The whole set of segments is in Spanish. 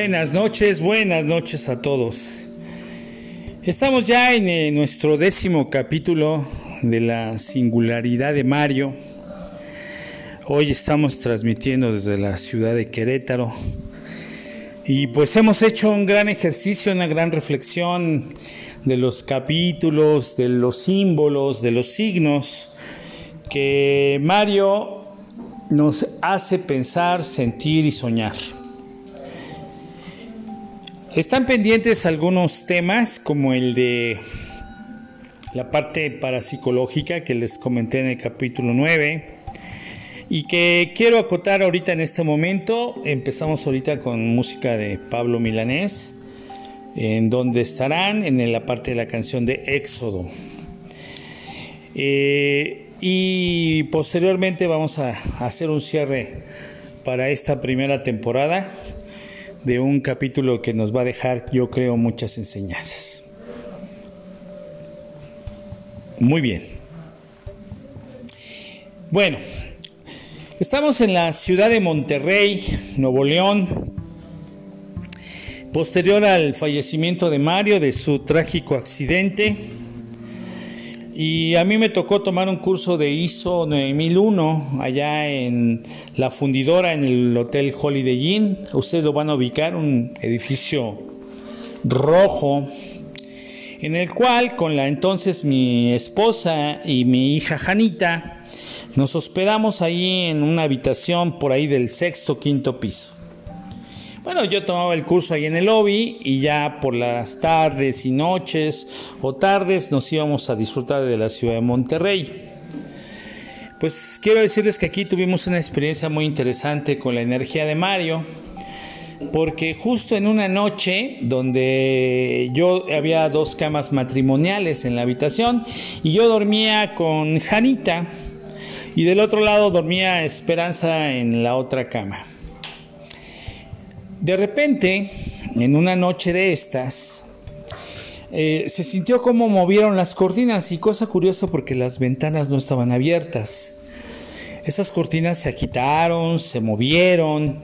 Buenas noches, buenas noches a todos. Estamos ya en eh, nuestro décimo capítulo de la singularidad de Mario. Hoy estamos transmitiendo desde la ciudad de Querétaro. Y pues hemos hecho un gran ejercicio, una gran reflexión de los capítulos, de los símbolos, de los signos que Mario nos hace pensar, sentir y soñar. Están pendientes algunos temas como el de la parte parapsicológica que les comenté en el capítulo 9 y que quiero acotar ahorita en este momento. Empezamos ahorita con música de Pablo Milanés, en donde estarán en la parte de la canción de Éxodo. Eh, y posteriormente vamos a hacer un cierre para esta primera temporada de un capítulo que nos va a dejar, yo creo, muchas enseñanzas. Muy bien. Bueno, estamos en la ciudad de Monterrey, Nuevo León, posterior al fallecimiento de Mario de su trágico accidente. Y a mí me tocó tomar un curso de ISO 9001 allá en la fundidora en el Hotel Holiday Inn. Ustedes lo van a ubicar, un edificio rojo en el cual con la entonces mi esposa y mi hija Janita nos hospedamos ahí en una habitación por ahí del sexto quinto piso. Bueno, yo tomaba el curso ahí en el lobby y ya por las tardes y noches o tardes nos íbamos a disfrutar de la ciudad de Monterrey. Pues quiero decirles que aquí tuvimos una experiencia muy interesante con la energía de Mario, porque justo en una noche donde yo había dos camas matrimoniales en la habitación y yo dormía con Janita y del otro lado dormía Esperanza en la otra cama. De repente, en una noche de estas, eh, se sintió como movieron las cortinas y cosa curiosa porque las ventanas no estaban abiertas. Esas cortinas se agitaron, se movieron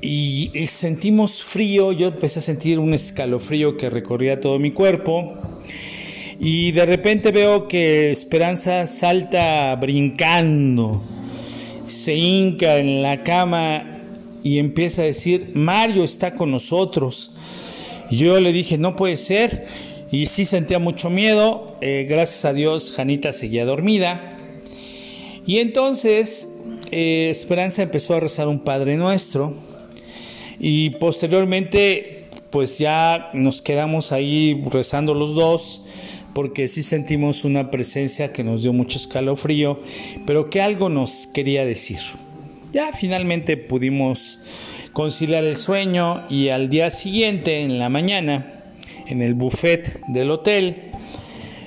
y, y, sentimos frío. Yo empecé a sentir un escalofrío que recorría todo mi cuerpo. Y de repente veo que Esperanza salta brincando, se hinca en la cama y empieza a decir, Mario está con nosotros. Y yo le dije, no puede ser. Y sí sentía mucho miedo. Eh, gracias a Dios, Janita seguía dormida. Y entonces eh, Esperanza empezó a rezar un Padre Nuestro. Y posteriormente, pues ya nos quedamos ahí rezando los dos. Porque sí sentimos una presencia que nos dio mucho escalofrío. Pero que algo nos quería decir. Ya finalmente pudimos conciliar el sueño y al día siguiente, en la mañana, en el buffet del hotel,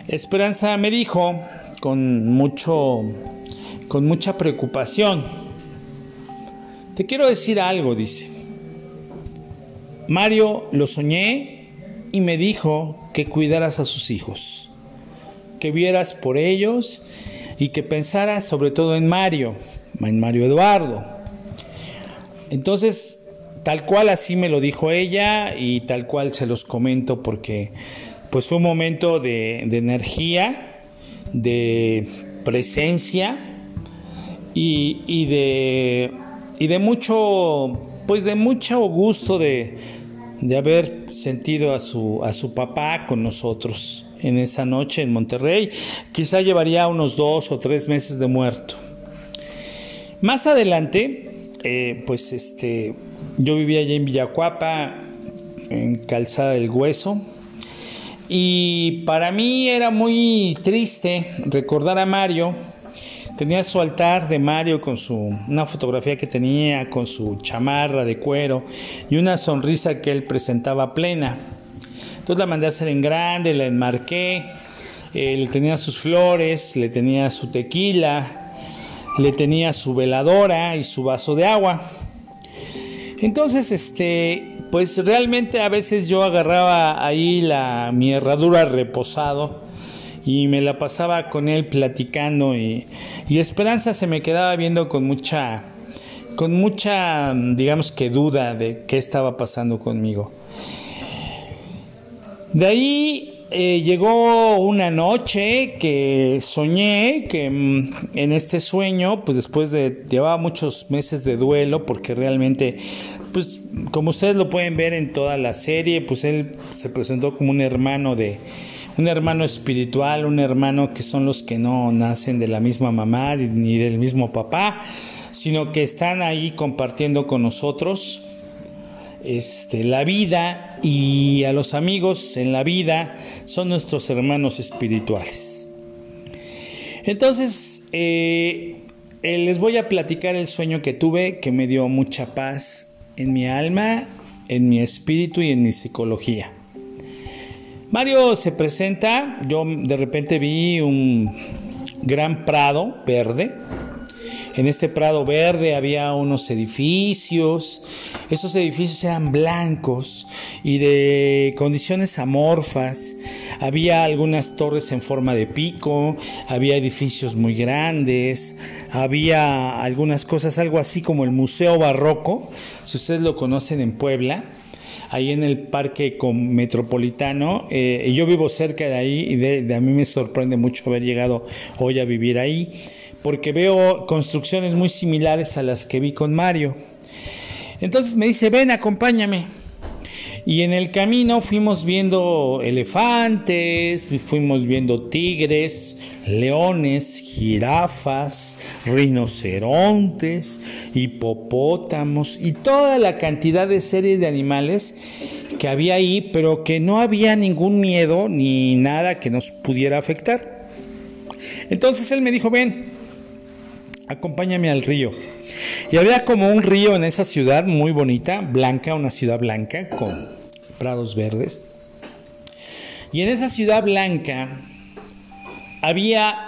Esperanza me dijo con mucho con mucha preocupación. Te quiero decir algo, dice. Mario lo soñé y me dijo que cuidaras a sus hijos, que vieras por ellos y que pensaras sobre todo en Mario, Mario Eduardo. Entonces, tal cual así me lo dijo ella y tal cual se los comento porque pues fue un momento de, de energía, de presencia y, y, de, y de mucho, pues de mucho gusto de, de haber sentido a su, a su papá con nosotros en esa noche en Monterrey. Quizá llevaría unos dos o tres meses de muerto. Más adelante, eh, pues este, yo vivía allá en Villacuapa, en Calzada del Hueso, y para mí era muy triste recordar a Mario. Tenía su altar de Mario con su una fotografía que tenía con su chamarra de cuero y una sonrisa que él presentaba plena. Entonces la mandé a hacer en grande, la enmarqué, eh, tenía sus flores, le tenía su tequila, le tenía su veladora y su vaso de agua. Entonces, este, pues realmente a veces yo agarraba ahí la, mi herradura reposado y me la pasaba con él platicando y, y Esperanza se me quedaba viendo con mucha, con mucha, digamos que duda de qué estaba pasando conmigo. De ahí eh, llegó una noche que soñé que mm, en este sueño, pues después de llevaba muchos meses de duelo, porque realmente, pues como ustedes lo pueden ver en toda la serie, pues él se presentó como un hermano de, un hermano espiritual, un hermano que son los que no nacen de la misma mamá ni del mismo papá, sino que están ahí compartiendo con nosotros este, la vida y a los amigos en la vida son nuestros hermanos espirituales. Entonces, eh, eh, les voy a platicar el sueño que tuve que me dio mucha paz en mi alma, en mi espíritu y en mi psicología. Mario se presenta, yo de repente vi un gran prado verde, en este prado verde había unos edificios, esos edificios eran blancos y de condiciones amorfas, había algunas torres en forma de pico, había edificios muy grandes, había algunas cosas, algo así como el Museo Barroco, si ustedes lo conocen en Puebla, ahí en el parque metropolitano. Eh, yo vivo cerca de ahí y de, a mí me sorprende mucho haber llegado hoy a vivir ahí porque veo construcciones muy similares a las que vi con Mario. Entonces me dice, ven, acompáñame. Y en el camino fuimos viendo elefantes, fuimos viendo tigres, leones, jirafas, rinocerontes, hipopótamos y toda la cantidad de series de animales que había ahí, pero que no había ningún miedo ni nada que nos pudiera afectar. Entonces él me dijo, ven, acompáñame al río. Y había como un río en esa ciudad muy bonita, blanca, una ciudad blanca con prados verdes. Y en esa ciudad blanca había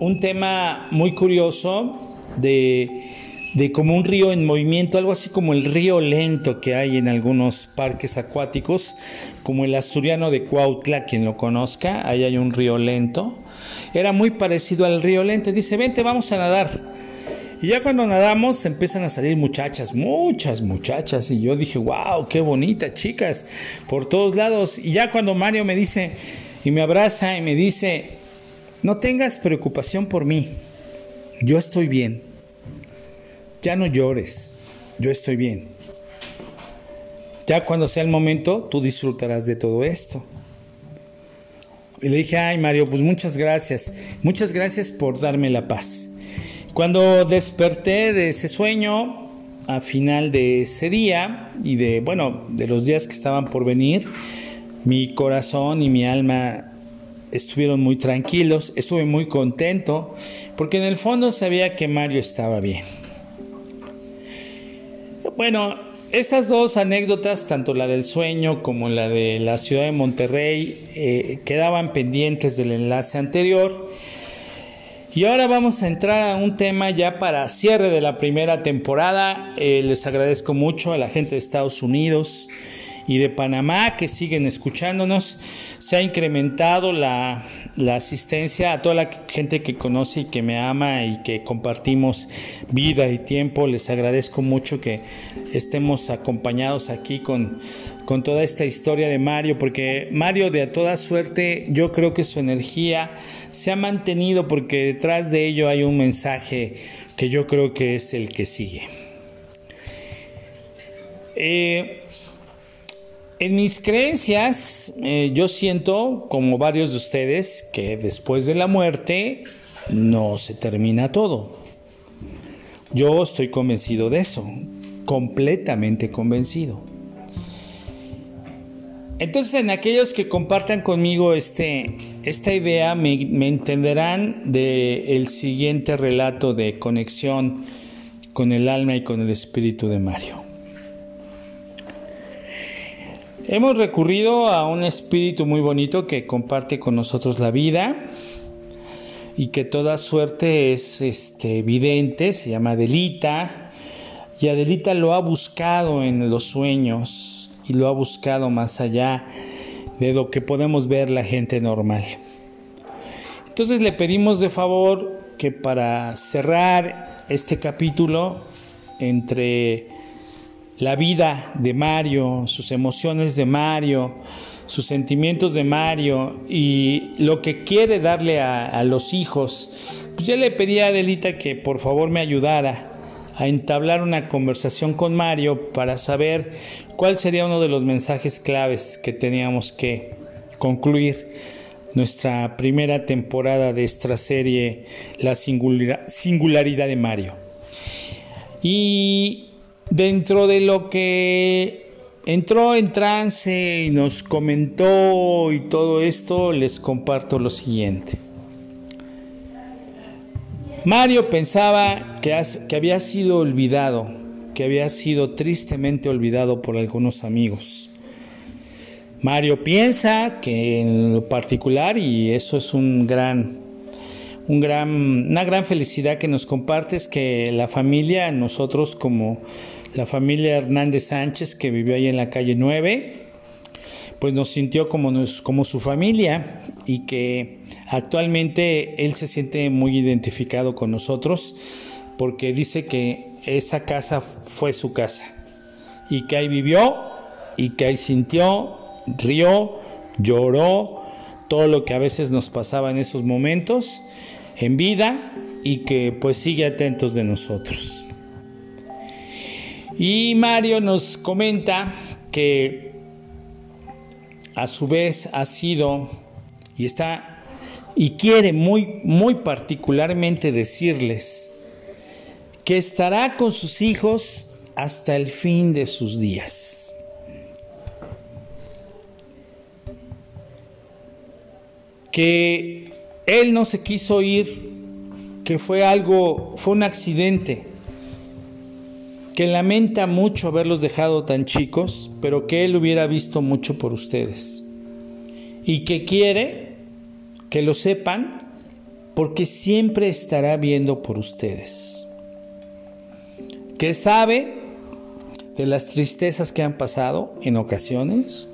un tema muy curioso de, de como un río en movimiento, algo así como el río lento que hay en algunos parques acuáticos, como el asturiano de Cuautla, quien lo conozca, ahí hay un río lento era muy parecido al río Lente. Dice, vente, vamos a nadar. Y ya cuando nadamos empiezan a salir muchachas, muchas muchachas. Y yo dije, wow, qué bonitas chicas, por todos lados. Y ya cuando Mario me dice, y me abraza y me dice, no tengas preocupación por mí, yo estoy bien. Ya no llores, yo estoy bien. Ya cuando sea el momento, tú disfrutarás de todo esto. Y le dije, ay Mario, pues muchas gracias, muchas gracias por darme la paz. Cuando desperté de ese sueño, a final de ese día y de, bueno, de los días que estaban por venir, mi corazón y mi alma estuvieron muy tranquilos, estuve muy contento, porque en el fondo sabía que Mario estaba bien. Bueno, estas dos anécdotas, tanto la del sueño como la de la ciudad de Monterrey, eh, quedaban pendientes del enlace anterior. Y ahora vamos a entrar a un tema ya para cierre de la primera temporada. Eh, les agradezco mucho a la gente de Estados Unidos y de Panamá que siguen escuchándonos. Se ha incrementado la, la asistencia a toda la gente que conoce y que me ama y que compartimos vida y tiempo. Les agradezco mucho que estemos acompañados aquí con, con toda esta historia de Mario, porque Mario de a toda suerte yo creo que su energía se ha mantenido porque detrás de ello hay un mensaje que yo creo que es el que sigue. Eh, en mis creencias, eh, yo siento, como varios de ustedes, que después de la muerte no se termina todo. Yo estoy convencido de eso, completamente convencido. Entonces, en aquellos que compartan conmigo este, esta idea, me, entenderán del siguiente relato de conexión con el alma y con el espíritu de Mario. Hemos recurrido a un espíritu muy bonito que comparte con nosotros la vida y que toda suerte es este, evidente, se llama Delita Y Adelita lo ha buscado en los sueños y lo ha buscado más allá de lo que podemos ver la gente normal. Entonces le pedimos de favor que para cerrar este capítulo entre la vida de Mario, sus emociones de Mario, sus sentimientos de Mario y lo que quiere darle a, los hijos, pues ya le pedí a Adelita que por favor me ayudara a entablar una conversación con Mario para saber cuál sería uno de los mensajes claves que teníamos que concluir nuestra primera temporada de esta serie La singularidad de Mario. Y dentro de lo que entró en trance y nos comentó y todo esto, les comparto lo siguiente. Mario pensaba que, que había sido olvidado, que había sido tristemente olvidado por algunos amigos. Mario piensa que en lo particular, y eso es un gran, gran, una gran felicidad que nos compartes, que la familia, nosotros como la familia Hernández Sánchez, que vivió ahí en la calle 9, pues nos sintió como, como su familia y que actualmente él se siente muy identificado con nosotros porque dice que esa casa fue su casa y que ahí vivió y que ahí sintió, rió, lloró, todo lo que a veces nos pasaba en esos momentos en vida y que pues sigue atentos de nosotros. Y Mario nos comenta que a su vez ha sido y está y quiere muy muy particularmente decirles que estará con sus hijos hasta el fin de sus días. Que él no se quiso ir, que fue algo, fue un accidente, que lamenta mucho haberlos dejado tan chicos, pero que él hubiera visto mucho por ustedes. Y que quiere que lo sepan porque siempre estará viendo por ustedes. Que sabe de las tristezas que han pasado en ocasiones,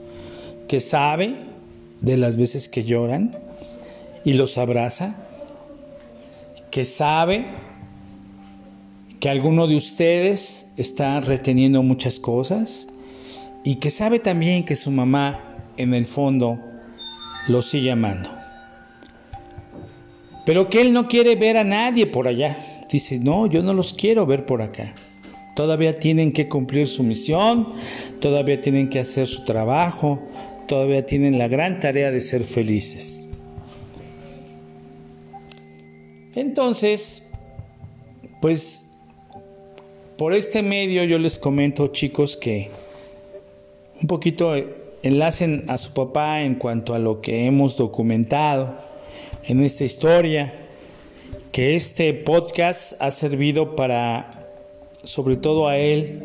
que sabe de las veces que lloran y los abraza, que sabe que alguno de ustedes está reteniendo muchas cosas y que sabe también que su mamá en el fondo lo sigue amando. Pero que él no quiere ver a nadie por allá. Dice, no, yo no los quiero ver por acá. Todavía tienen que cumplir su misión, todavía tienen que hacer su trabajo, todavía tienen la gran tarea de ser felices. Entonces, pues por este medio yo les comento chicos que un poquito enlacen a su papá en cuanto a lo que hemos documentado en esta historia, que este podcast ha servido para, sobre todo a él,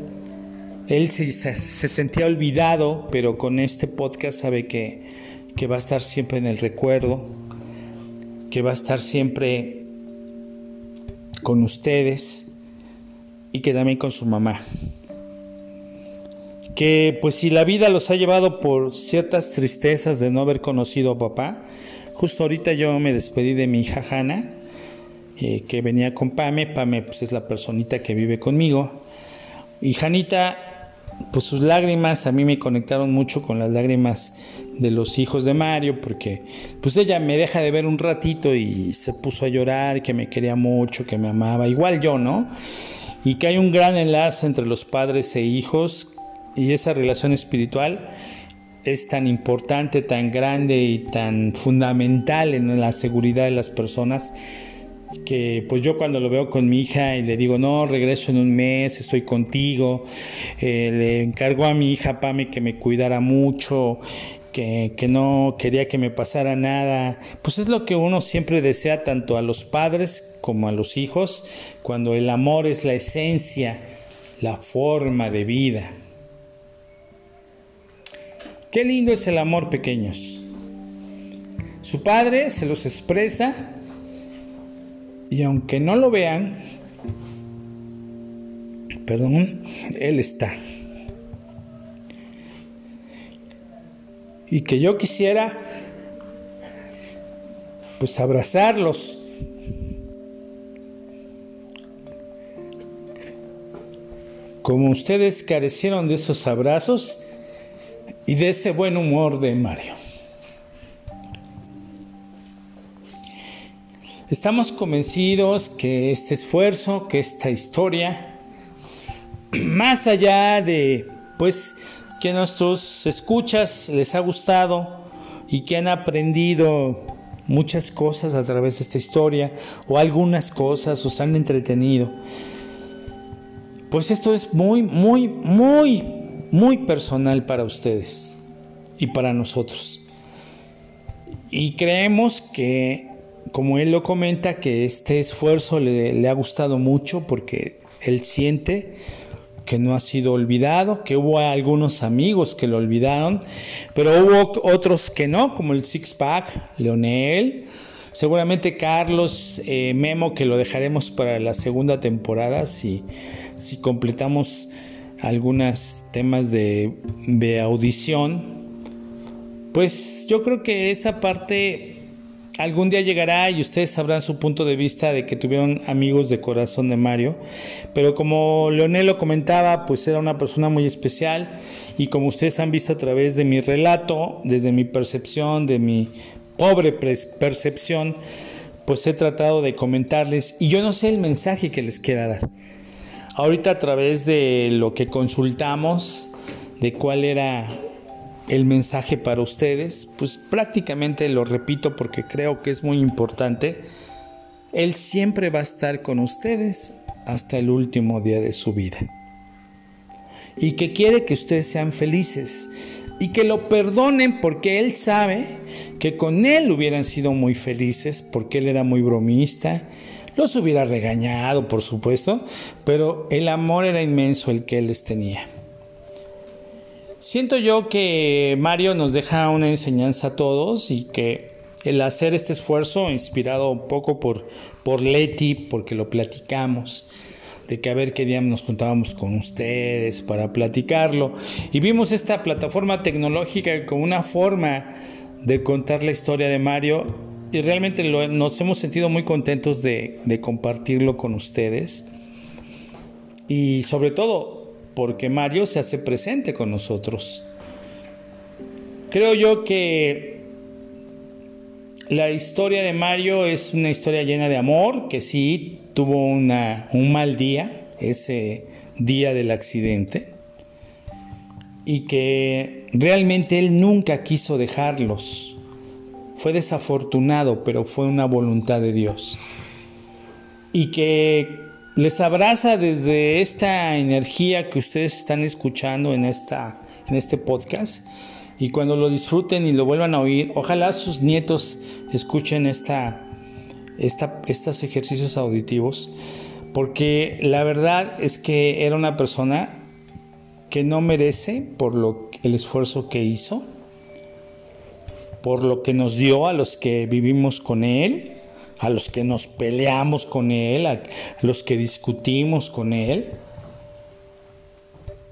él se, sentía olvidado, pero con este podcast sabe que, que va a estar siempre en el recuerdo, que va a estar siempre con ustedes y que también con su mamá. Que pues si la vida los ha llevado por ciertas tristezas de no haber conocido a papá, justo ahorita yo me despedí de mi hija Hanna, eh, que venía con Pame, Pame pues es la personita que vive conmigo, y Janita, pues sus lágrimas a mí me conectaron mucho con las lágrimas de los hijos de Mario, porque pues ella me deja de ver un ratito y se puso a llorar, que me quería mucho, que me amaba, igual yo, ¿no? y que hay un gran enlace entre los padres e hijos y esa relación espiritual es tan importante, tan grande y tan fundamental en la seguridad de las personas que pues yo cuando lo veo con mi hija y le digo no regreso en un mes estoy contigo eh, le encargo a mi hija Pame que me cuidara mucho que, que, no quería que me pasara nada. Pues es lo que uno siempre desea tanto a los padres como a los hijos, cuando el amor es la esencia, la forma de vida. Qué lindo es el amor, pequeños. Su padre se los expresa y aunque no lo vean, perdón, Él está. Y que yo quisiera pues abrazarlos. Como ustedes carecieron de esos abrazos y de ese buen humor de Mario. Estamos convencidos que este esfuerzo, que esta historia, más allá de pues que nuestros escuchas les ha gustado y que han aprendido muchas cosas a través de esta historia o algunas cosas o se han entretenido. Pues esto es muy, muy, muy, muy personal para ustedes y para nosotros. Y creemos que como él lo comenta, que este esfuerzo le, ha gustado mucho porque él siente que no ha sido olvidado, que hubo algunos amigos que lo olvidaron, pero hubo otros que no, como el Six Pack, Leonel, seguramente Carlos, eh, Memo, que lo dejaremos para la segunda temporada si, si completamos algunos temas de, de audición. Pues yo creo que esa parte algún día llegará y ustedes sabrán su punto de vista de que tuvieron amigos de corazón de Mario. Pero como Leonel lo comentaba, pues era una persona muy especial y como ustedes han visto a través de mi relato, desde mi percepción, de mi pobre percepción, pues he tratado de comentarles y yo no sé el mensaje que les quiera dar. Ahorita a través de lo que consultamos, de cuál era el mensaje para ustedes, pues prácticamente lo repito porque creo que es muy importante. Él siempre va a estar con ustedes hasta el último día de su vida. Y que quiere que ustedes sean felices y que lo perdonen porque Él sabe que con Él hubieran sido muy felices porque Él era muy bromista. Los hubiera regañado, por supuesto, pero el amor era inmenso el que Él les tenía. Siento yo que Mario nos deja una enseñanza a todos y que el hacer este esfuerzo, inspirado un poco por, por Leti, porque lo platicamos, de que a ver qué día nos juntábamos con ustedes para platicarlo, y vimos esta plataforma tecnológica como una forma de contar la historia de Mario, y realmente nos hemos sentido muy contentos de, de compartirlo con ustedes. Y sobre todo, porque Mario se hace presente con nosotros. Creo yo que la historia de Mario es una historia llena de amor, que sí tuvo un mal día, ese día del accidente, y que realmente él nunca quiso dejarlos. Fue desafortunado, pero fue una voluntad de Dios. Y que les abraza desde esta energía que ustedes están escuchando en, esta, en este podcast. Y cuando lo disfruten y lo vuelvan a oír, ojalá sus nietos escuchen esta, esta, estos ejercicios auditivos. Porque la verdad es que era una persona que no merece por lo, el esfuerzo que hizo, por lo que nos dio a los que vivimos con él a los que nos peleamos con Él, a los que discutimos con Él,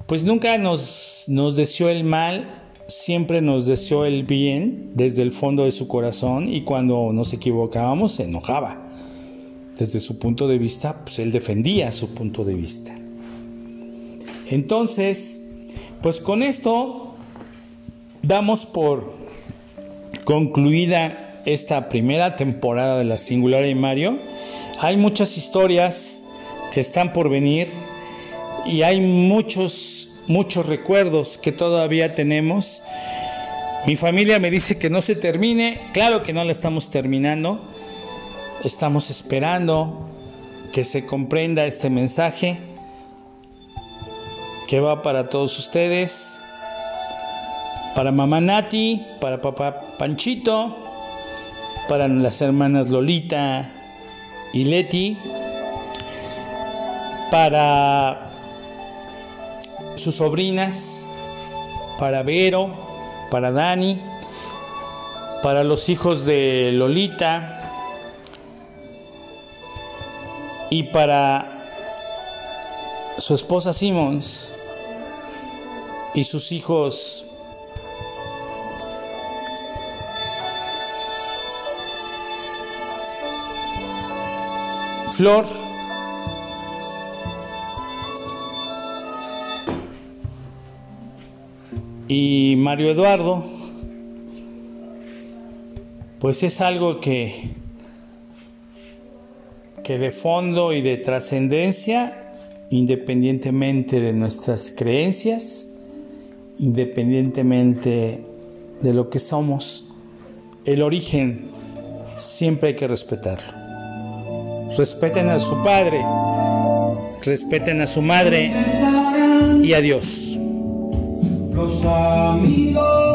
pues nunca nos, deseó el mal, siempre nos deseó el bien desde el fondo de su corazón y cuando nos equivocábamos se enojaba. Desde su punto de vista, pues él defendía su punto de vista. Entonces, pues con esto damos por concluida esta primera temporada de la Singular de Mario, hay muchas historias que están por venir y hay muchos, muchos recuerdos que todavía tenemos. Mi familia me dice que no se termine, claro que no la estamos terminando, estamos esperando que se comprenda este mensaje que va para todos ustedes, para mamá Nati, para papá Panchito, para las hermanas Lolita y Leti, para sus sobrinas, para Vero, para Dani, para los hijos de Lolita y para su esposa Simmons y sus hijos flor. Y Mario Eduardo, pues es algo que, que de fondo y de trascendencia, independientemente de nuestras creencias, independientemente de lo que somos, el origen siempre hay que respetarlo respeten a su padre, respeten a su madre y a Dios. Los amigos.